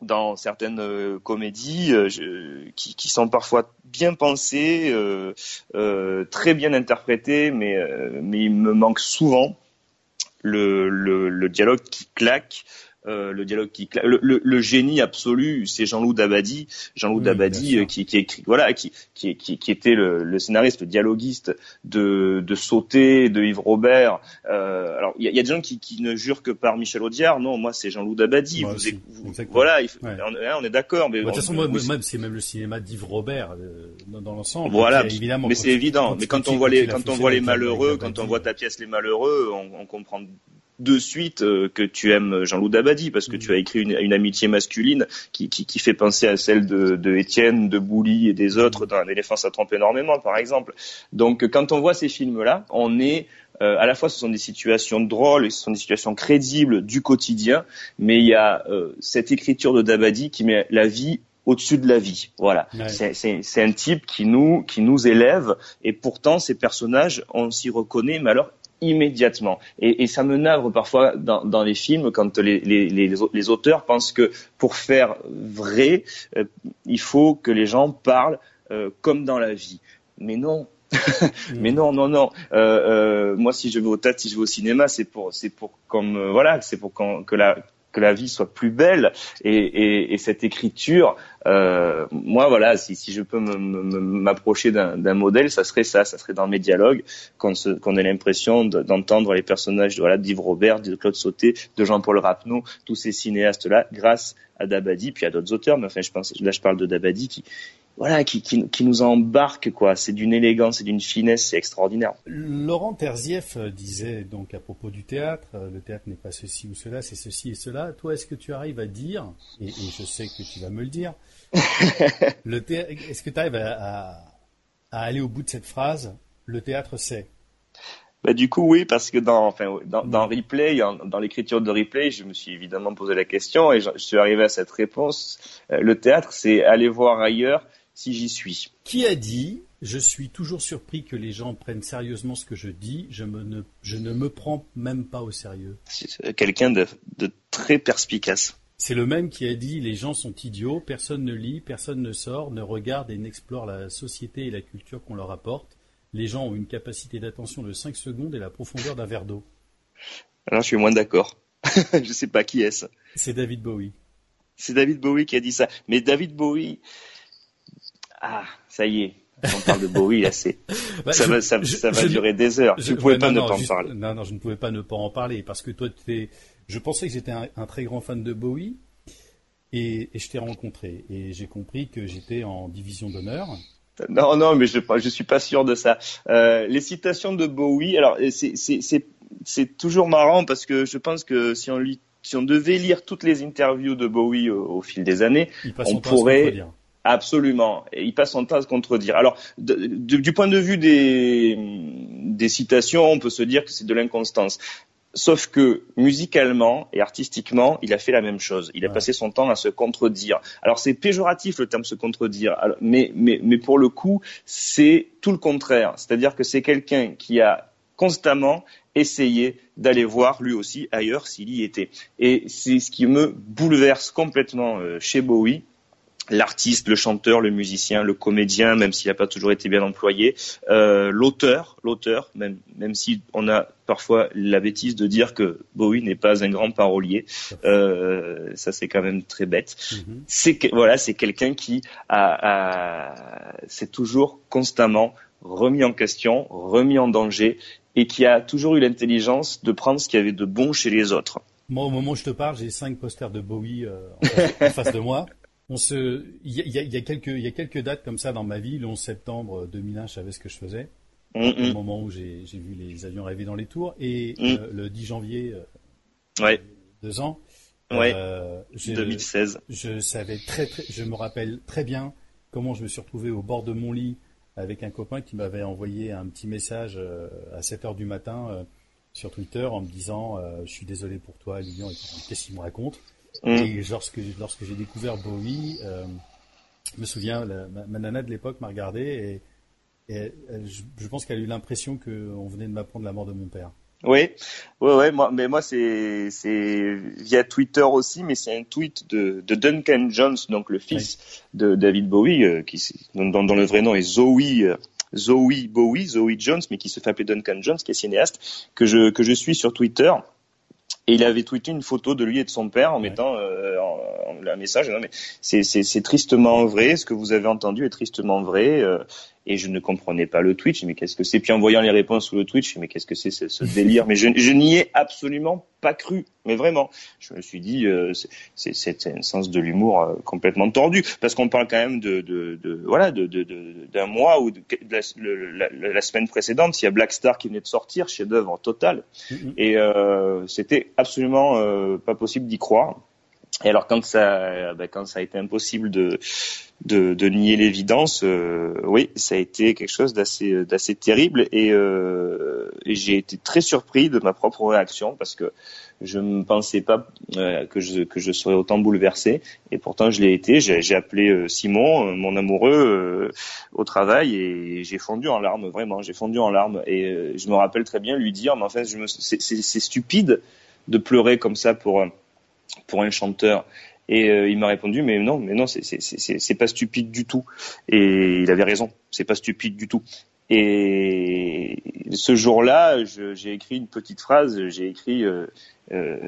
dans certaines euh, comédies euh, qui, sont parfois bien pensées, euh, très bien interprétées, mais, il me manque souvent le dialogue qui claque, euh, le dialogue qui le, le, le génie absolu c'est Jean-Loup Dabadi. Jean-Loup Dabadi euh, qui, qui écrit voilà qui qui, qui, qui était le, le, scénariste le dialoguiste de de Sauter de Yves Robert. Euh, alors il y a, y a, des gens qui, qui ne jurent que par Michel Audiard. Non moi c'est Jean-Loup Dabadi. Vous, voilà on, est d'accord mais de toute façon moi, même c'est même le cinéma d'Yves Robert euh, dans, l'ensemble. Voilà évidemment mais c'est évident. mais quand on voit les quand on voit les malheureux quand on voit ta pièce les malheureux on, on comprend de suite euh, que tu aimes Jean-Loup Dabadi parce que tu as écrit une, amitié masculine qui, qui, fait penser à celle de, de Étienne, de Bouli et des autres dans Un éléphant ça trompe énormément par exemple. Donc quand on voit ces films-là, on est euh, à la fois ce sont des situations drôles et ce sont des situations crédibles du quotidien, mais il y a euh, cette écriture de Dabadi qui met la vie au-dessus de la vie. Voilà. C'est un type qui nous, qui nous élève et pourtant ces personnages, on s'y reconnaît, mais alors immédiatement. Et, et, ça me navre parfois dans, dans les films quand les, les, les, les, auteurs pensent que pour faire vrai, euh, il faut que les gens parlent euh, comme dans la vie. Mais non. Mais non, non, non. Euh, euh, moi, si je vais au théâtre, si je vais au cinéma, c'est pour, c'est pour comme voilà, c'est pour quand, que la que la vie soit plus belle. Et, et, et cette écriture euh, moi voilà si, si je peux m'approcher d'un modèle ça serait ça ça serait dans mes dialogues qu'on qu'on ait l'impression d'entendre les personnages voilà d'Yves Robert de Claude Sauté de Jean-Paul Rapneau tous ces cinéastes là grâce à Dabadi puis à d'autres auteurs. Mais enfin je pense là je parle de Dabadi qui voilà, qui, qui, qui, nous embarque, quoi. C'est d'une élégance et d'une finesse, c'est extraordinaire. Laurent Terzieff euh, disait donc à propos du théâtre, euh, le théâtre n'est pas ceci ou cela, c'est ceci et cela. Toi, est-ce que tu arrives à dire, et, je sais que tu vas me le dire, le est-ce que tu arrives à, à, aller au bout de cette phrase, le théâtre c'est bah, du coup, oui, parce que dans, enfin, dans, dans Replay, dans l'écriture de Replay, je me suis évidemment posé la question et je, je suis arrivé à cette réponse. Euh, le théâtre, c'est aller voir ailleurs si j'y suis. Qui a dit Je suis toujours surpris que les gens prennent sérieusement ce que je dis, je, ne, je ne me prends même pas au sérieux. C'est quelqu'un de, très perspicace. C'est le même qui a dit Les gens sont idiots, personne ne lit, personne ne sort, ne regarde et n'explore la société et la culture qu'on leur apporte. Les gens ont une capacité d'attention de 5 secondes et la profondeur d'un verre d'eau. Alors je suis moins d'accord. je ne sais pas qui est-ce. C'est David Bowie. C'est David Bowie qui a dit ça. Mais David Bowie, ah, ça y est. On parle de Bowie, là, c'est, bah, ça, va, ça, va durer des heures. Je, ne pouvais pas ne pas en parler. Non, non, je ne pouvais pas ne pas en parler parce que toi, tu je pensais que j'étais un, très grand fan de Bowie et, je t'ai rencontré et j'ai compris que j'étais en division d'honneur. Non, non, mais je je suis pas sûr de ça. Euh, les citations de Bowie, alors c'est toujours marrant parce que je pense que si on lit si on devait lire toutes les interviews de Bowie au, fil des années, on pourrait Absolument. Et il passe son temps à se contredire. Alors, du point de vue des, des citations, on peut se dire que c'est de l'inconstance. Sauf que musicalement et artistiquement, il a fait la même chose. Il a passé son temps à se contredire. Alors c'est péjoratif le terme se contredire, mais, mais, mais pour le coup, c'est tout le contraire. C'est-à-dire que c'est quelqu'un qui a constamment essayé d'aller voir lui aussi ailleurs s'il y était. Et c'est ce qui me bouleverse complètement euh, chez Bowie, l'artiste, le chanteur, le musicien, le comédien, même s'il n'a pas toujours été bien employé, euh, l'auteur, l'auteur, même même si on a parfois la bêtise de dire que Bowie n'est pas un grand parolier, euh, ça c'est quand même très bête. Mm-hmm. C'est voilà, c'est quelqu'un qui a, a s'est toujours constamment remis en question, remis en danger, et qui a toujours eu l'intelligence de prendre ce qu'il y avait de bon chez les autres. Moi, au moment où je te parle, j'ai cinq posters de Bowie euh, en face de moi on se, il y a, y a, quelques, il y a quelques dates comme ça dans ma vie. Le 11 septembre 2001, je savais ce que je faisais. Au moment où j'ai vu les avions rêver dans les tours. Et mm. euh, le 10 janvier, euh, ouais. deux ans. Ouais. Euh, 2016. Je savais très, très, je me rappelle très bien comment je me suis retrouvé au bord de mon lit avec un copain qui m'avait envoyé un petit message euh, à 7 heures du matin euh, sur Twitter en me disant je suis désolé pour toi, Lilian, qu'est-ce qu'il me raconte? Mm. Et lorsque, lorsque j'ai découvert Bowie, euh, je me souviens, ma, nana de l'époque m'a regardé et, et je, je, pense qu'elle a eu l'impression qu'on venait de m'apprendre la mort de mon père. Oui, ouais, ouais, moi, mais moi c'est c'est via Twitter aussi, mais c'est un tweet de, de Duncan Jones, donc le fils de David Bowie, euh, qui dont, dont, le vrai nom est Zoe euh, Zoe Bowie, Zoe Jones, mais qui se fait appeler Duncan Jones, qui est cinéaste, que je que je suis sur Twitter et il avait tweeté une photo de lui et de son père en mettant euh, un message. Non, mais c'est tristement vrai. Ce que vous avez entendu est tristement vrai. Euh, et je ne comprenais pas le Twitch. Mais qu'est-ce que c'est? Puis en voyant les réponses sous le Twitch, mais qu'est-ce que c'est ce, délire? Mais je, je n'y ai absolument pas cru. Mais vraiment, je me suis dit, euh, c'est un sens de l'humour euh, complètement tordu, parce qu'on parle quand même de, de, de voilà, de d'un mois ou de, la, la, semaine précédente, il y a Black Star qui venait de sortir, chef-d'œuvre total, mm-hmm. et euh, c'était absolument euh, pas possible d'y croire. Et alors quand ça, ben, quand ça a été impossible de de, de nier l'évidence, euh, oui, ça a été quelque chose d'assez d'assez terrible et, euh, j'ai été très surpris de ma propre réaction parce que je ne pensais pas euh, que je que je serais autant bouleversé et pourtant je l'ai été. J'ai appelé euh, Simon, euh, mon amoureux, au travail et j'ai fondu en larmes vraiment. J'ai fondu en larmes et je me rappelle très bien lui dire, mais en fait, c'est stupide de pleurer comme ça pour pour un chanteur. Et euh, il m'a répondu, mais non, mais non, c'est pas stupide du tout. Et il avait raison, c'est pas stupide du tout. Et ce jour-là, j'ai écrit une petite phrase. J'ai écrit euh, euh,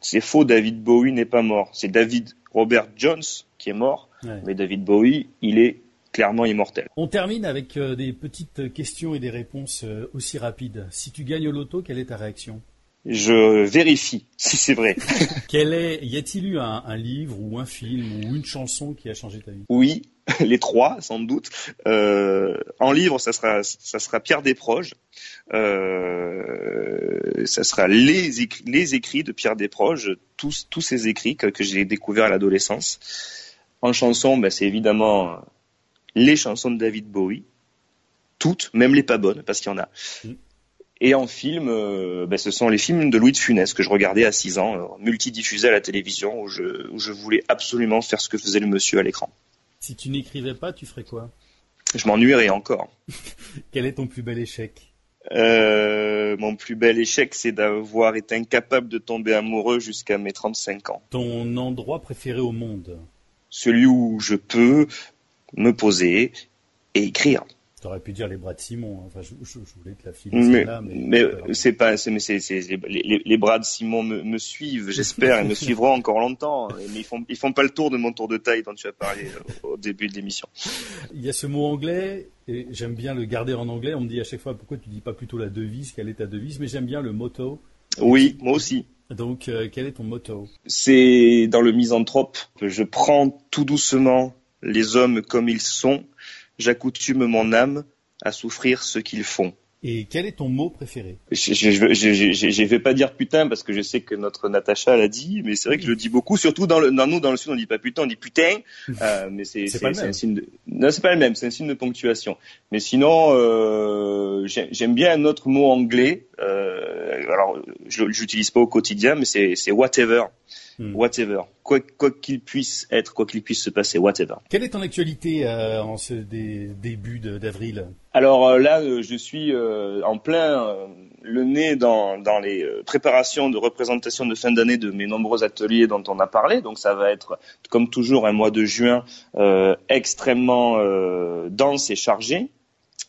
c'est faux, David Bowie n'est pas mort. C'est David Robert Jones qui est mort, Ouais. mais David Bowie, il est clairement immortel. On termine avec des petites questions et des réponses aussi rapides. Si tu gagnes au loto, quelle est ta réaction? Je vérifie si c'est vrai. Quel est, y a-t-il eu un, un livre ou un film ou une chanson qui a changé ta vie? Oui, les trois, sans doute. Euh, en livre, ça sera, ça sera Pierre Desproges. Euh, ça sera les, écrits, les écrits de Pierre Desproges, tous, tous ces écrits que, que j'ai découverts à l'adolescence. En chanson, ben, c'est évidemment les chansons de David Bowie, toutes, même les pas bonnes, parce qu'il y en a. Mm. Et en film, euh, ben, ce sont les films de Louis de Funès que je regardais à 6 ans, euh, multidiffusés à la télévision, où je, où je voulais absolument faire ce que faisait le monsieur à l'écran. Si tu n'écrivais pas, tu ferais quoi? Je m'ennuierais encore. Quel est ton plus bel échec? Euh, mon plus bel échec, c'est d'avoir été incapable de tomber amoureux jusqu'à mes 35 ans. Ton endroit préféré au monde? Celui où je peux me poser et écrire. T'aurais pu dire les bras de Simon. hein. Enfin, je, je- je voulais te la filer Mais, celle-là, mais, mais c'est pas c'est mais c'est, les, les- les bras de Simon me, me suivent, j'espère, et me suivront encore longtemps. Mais ils font, ils font pas le tour de mon tour de taille dont tu as parlé euh, au début de l'émission. Il y a ce mot anglais, et j'aime bien le garder en anglais. On me dit à chaque fois pourquoi tu dis pas plutôt la devise, quelle est ta devise, mais j'aime bien le motto. Oui, moi aussi. Donc, euh, quel est ton motto? C'est dans le misanthrope que je prends tout doucement les hommes comme ils sont, j'accoutume mon âme à souffrir ce qu'ils font. Et quel est ton mot préféré? Je, je vais pas dire putain parce que je sais que notre Natacha l'a dit, mais c'est vrai que je le dis beaucoup, surtout dans, le, dans nous dans le sud on dit pas putain, on dit putain, euh, mais c'est C'est pas le c'est même. un signe de non c'est pas le même, c'est un signe de ponctuation. Mais sinon euh, j'ai- j'aime bien un autre mot anglais. Euh, alors je l'utilise pas au quotidien, mais c'est c'est whatever, Hmm. whatever, quoi qu'il puisse être, quoi qu'il puisse se passer, whatever. Quelle est ton actualité euh, en ce dé- début d'avril? Alors euh, là, euh, je suis euh, en plein le nez dans, dans les préparations de représentation de fin d'année de mes nombreux ateliers dont on a parlé. Donc ça va être, comme toujours, un mois de juin euh, extrêmement euh, dense et chargé,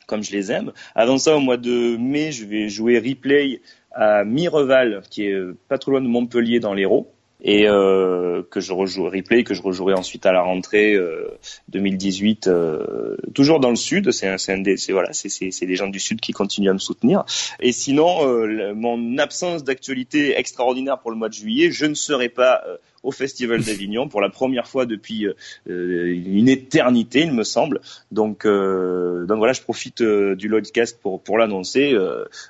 comme je les aime. Avant ça, au mois de mai, je vais jouer replay à Mireval, qui est pas trop loin de Montpellier dans l'Hérault. Et euh, que je rejoue replay, que je rejouerai ensuite à la rentrée euh, 2018, euh, toujours dans le sud. C'est c'est voilà, c'est c'est des gens du sud qui continuent à me soutenir. Et sinon, euh, mon absence d'actualité extraordinaire pour le mois de juillet, je ne serai pas euh, au Festival d'Avignon pour la première fois depuis une éternité, il me semble. Donc, euh, donc voilà, je profite du Lloydcast pour pour l'annoncer.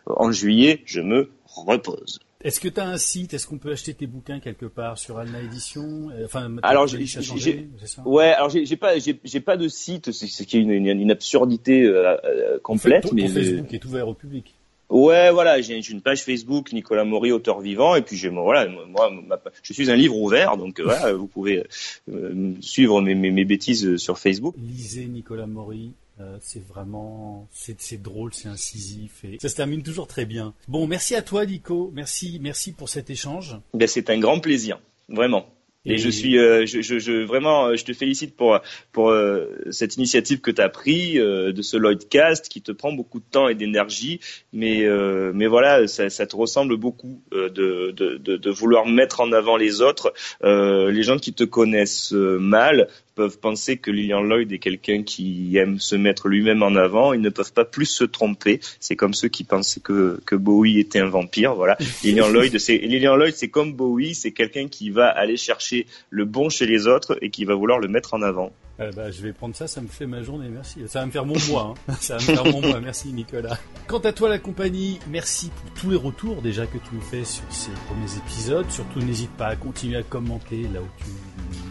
En juillet, je me repose. Est-ce que tu as un site? Est-ce qu'on peut acheter tes bouquins quelque part sur Alna Édition? Euh, Enfin, Alors, j'ai- Ouais, alors j'ai pas j'ai pas de site, c'est ce qui est une, une, une absurdité euh, euh, complète, ton mais Facebook est ouvert au public. Ouais, voilà, j'ai une page Facebook Nicolas Maury, auteur vivant, et puis j'ai voilà, moi, ma- je suis un livre ouvert, donc voilà, vous pouvez euh, suivre mes, mes, mes bêtises sur Facebook. Lisez Nicolas Maury. Euh, c'est vraiment, c'est drôle, c'est incisif et ça se termine toujours très bien. Bon, merci à toi, Nico. Merci, merci pour cet échange. Ben c'est un grand plaisir, vraiment. Et, Et- je suis, euh, je, je, je vraiment, euh, je te félicite pour pour euh, cette initiative que tu as pris de ce Lloydcast qui te prend beaucoup de temps et d'énergie, mais mais voilà, ça, ça te ressemble beaucoup de, de, de de vouloir mettre en avant les autres. Les gens qui te connaissent mal peuvent penser que Lilian Lloyd est quelqu'un qui aime se mettre lui-même en avant. Ils ne peuvent pas plus se tromper. C'est comme ceux qui pensaient que que Bowie était un vampire. Voilà. Lilian Lloyd, c'est Lilian Lloyd, c'est comme Bowie, c'est quelqu'un qui va aller chercher le bon chez les autres et qui va vouloir le mettre en avant. Euh, bah, je vais prendre ça, ça me fait ma journée, merci. Ça va me faire mon mois, hein. ça va me faire mon mois, merci Nicolas. Quant à toi la compagnie, merci pour tous les retours déjà que tu nous fais sur ces premiers épisodes. Surtout n'hésite pas à continuer à commenter là où tu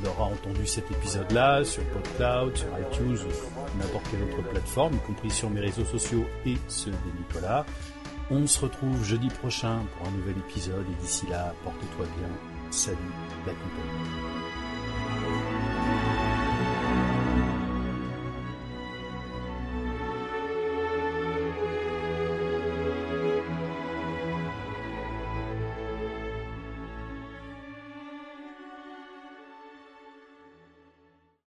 l'auras entendu cet épisode-là, sur PodCloud, sur iTunes ou n'importe quelle autre plateforme, y compris sur mes réseaux sociaux et ceux de Nicolas. On se retrouve jeudi prochain pour un nouvel épisode et d'ici là, porte-toi bien. Salut la compagnie.